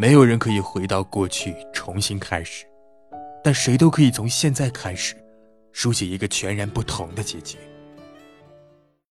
没有人可以回到过去重新开始。但谁都可以从现在开始书写一个全然不同的结局。